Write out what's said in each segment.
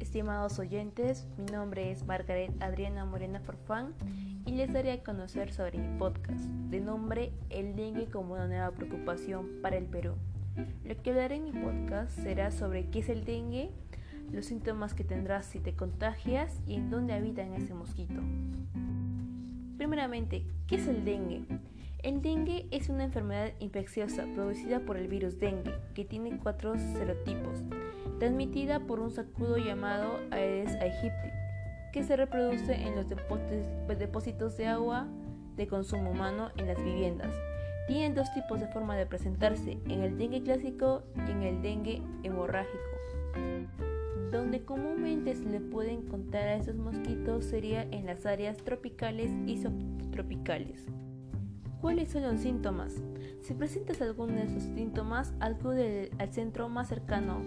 estimados oyentes. Mi nombre es Margaret Adriana Morena Forfán y les daré a conocer sobre mi podcast de nombre El dengue como una nueva preocupación para el Perú. Lo que hablaré en mi podcast será sobre qué es el dengue, los síntomas que tendrás si te contagias y en dónde habita ese mosquito. Primeramente, ¿qué es el dengue? El dengue es una enfermedad infecciosa producida por el virus dengue, que tiene cuatro serotipos, transmitida por un sacudo llamado Aedes aegypti, que se reproduce en los depósitos de agua de consumo humano en las viviendas. Tienen dos tipos de forma de presentarse, en el dengue clásico y en el dengue hemorrágico. Donde comúnmente se le puede encontrar a estos mosquitos sería en las áreas tropicales y subtropicales. ¿Cuáles son los síntomas? Si presentas alguno de esos síntomas, acude al centro más cercano,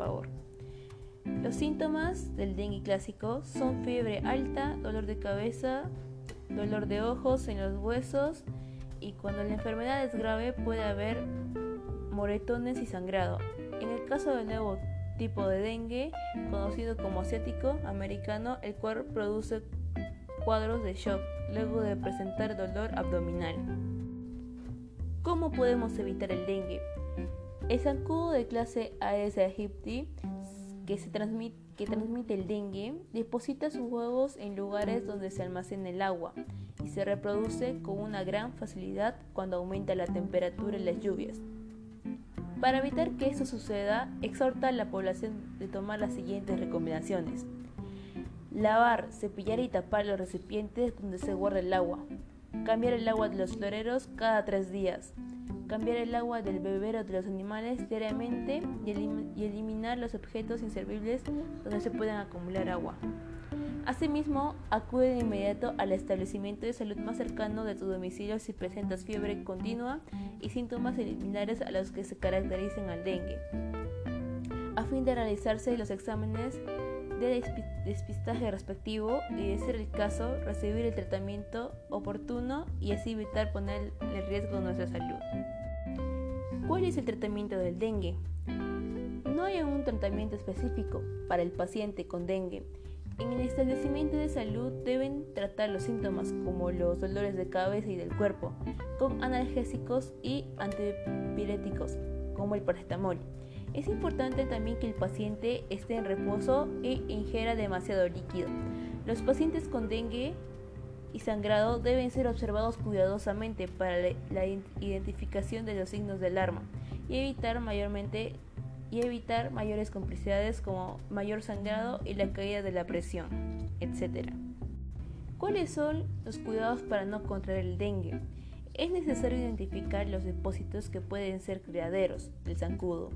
favor. Los síntomas del dengue clásico son fiebre alta, dolor de cabeza, dolor de ojos en los huesos y cuando la enfermedad es grave puede haber moretones y sangrado. En el caso del nuevo tipo de dengue, conocido como asiático americano, el cual produce cuadros de shock luego de presentar dolor abdominal. ¿Cómo podemos evitar el dengue? El zancudo de clase Aedes aegypti que, se transmite, que transmite el dengue deposita sus huevos en lugares donde se almacena el agua y se reproduce con una gran facilidad cuando aumenta la temperatura y las lluvias. Para evitar que esto suceda, exhorta a la población de tomar las siguientes recomendaciones. Lavar, cepillar y tapar los recipientes donde se guarda el agua. Cambiar el agua de los floreros cada tres días. Cambiar el agua del bebero de los animales diariamente y, eliminar los objetos inservibles donde se puedan acumular agua. Asimismo, acude de inmediato al establecimiento de salud más cercano de tu domicilio si presentas fiebre continua y síntomas similares a los que se caracterizan al dengue, a fin de realizarse los exámenes de despistaje respectivo y, de ser el caso, recibir el tratamiento oportuno y así evitar poner en riesgo nuestra salud. ¿Cuál es el tratamiento del dengue? No hay un tratamiento específico para el paciente con dengue. En el establecimiento de salud deben tratar los síntomas como los dolores de cabeza y del cuerpo con analgésicos y antipiréticos como el paracetamol. Es importante también que el paciente esté en reposo e ingiera demasiado líquido. Los pacientes con dengue y sangrado deben ser observados cuidadosamente para la identificación de los signos de alarma y evitar mayormente y evitar mayores complicidades como mayor sangrado y la caída de la presión, etc. ¿Cuáles son los cuidados para no contraer el dengue? Es necesario identificar los depósitos que pueden ser criaderos del zancudo,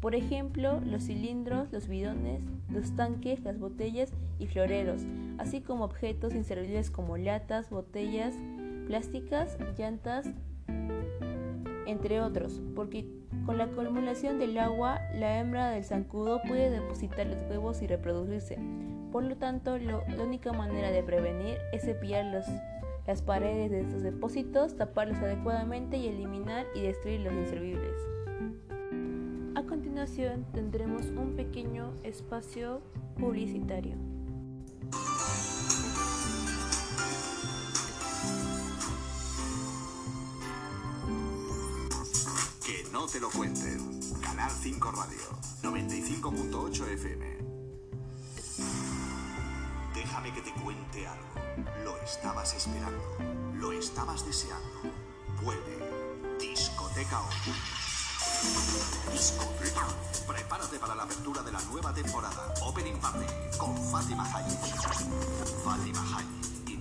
por ejemplo, los cilindros, los bidones, los tanques, las botellas y floreros, así como objetos inservibles como latas, botellas plásticas, llantas, entre otros, porque con la acumulación del agua, la hembra del zancudo puede depositar los huevos y reproducirse. Por lo tanto, la única manera de prevenir es cepillar las paredes de estos depósitos, taparlos adecuadamente y eliminar y destruir los inservibles. Continuación tendremos un pequeño espacio publicitario. Que no te lo cuenten. Canal 5 Radio, 95.8 FM. Déjame que te cuente algo. Lo estabas esperando. Lo estabas deseando. Vuelve. Discoteca Oculta. Discoteca. Prepárate para la apertura de la nueva temporada. Opening Party con Fátima Hayek. Fátima Hayek in.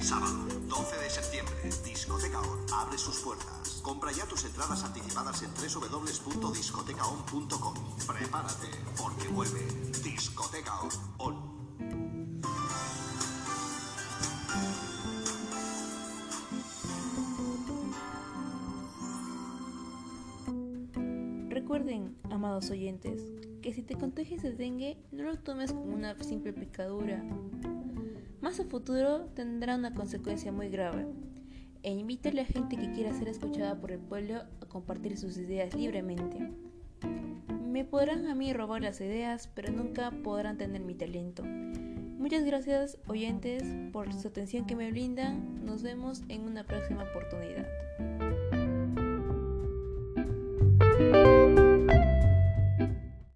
Sábado 12 de septiembre. Discoteca On abre sus puertas. Compra ya tus entradas anticipadas en www.discotecaon.com. Prepárate porque vuelve Discoteca On. Amados oyentes, que si te contagias de dengue, no lo tomes como una simple picadura. Más a futuro tendrá una consecuencia muy grave. E invita a la gente que quiera ser escuchada por el pueblo a compartir sus ideas libremente. Me podrán a mí robar las ideas, pero nunca podrán tener mi talento. Muchas gracias oyentes por su atención que me brindan. Nos vemos en una próxima oportunidad.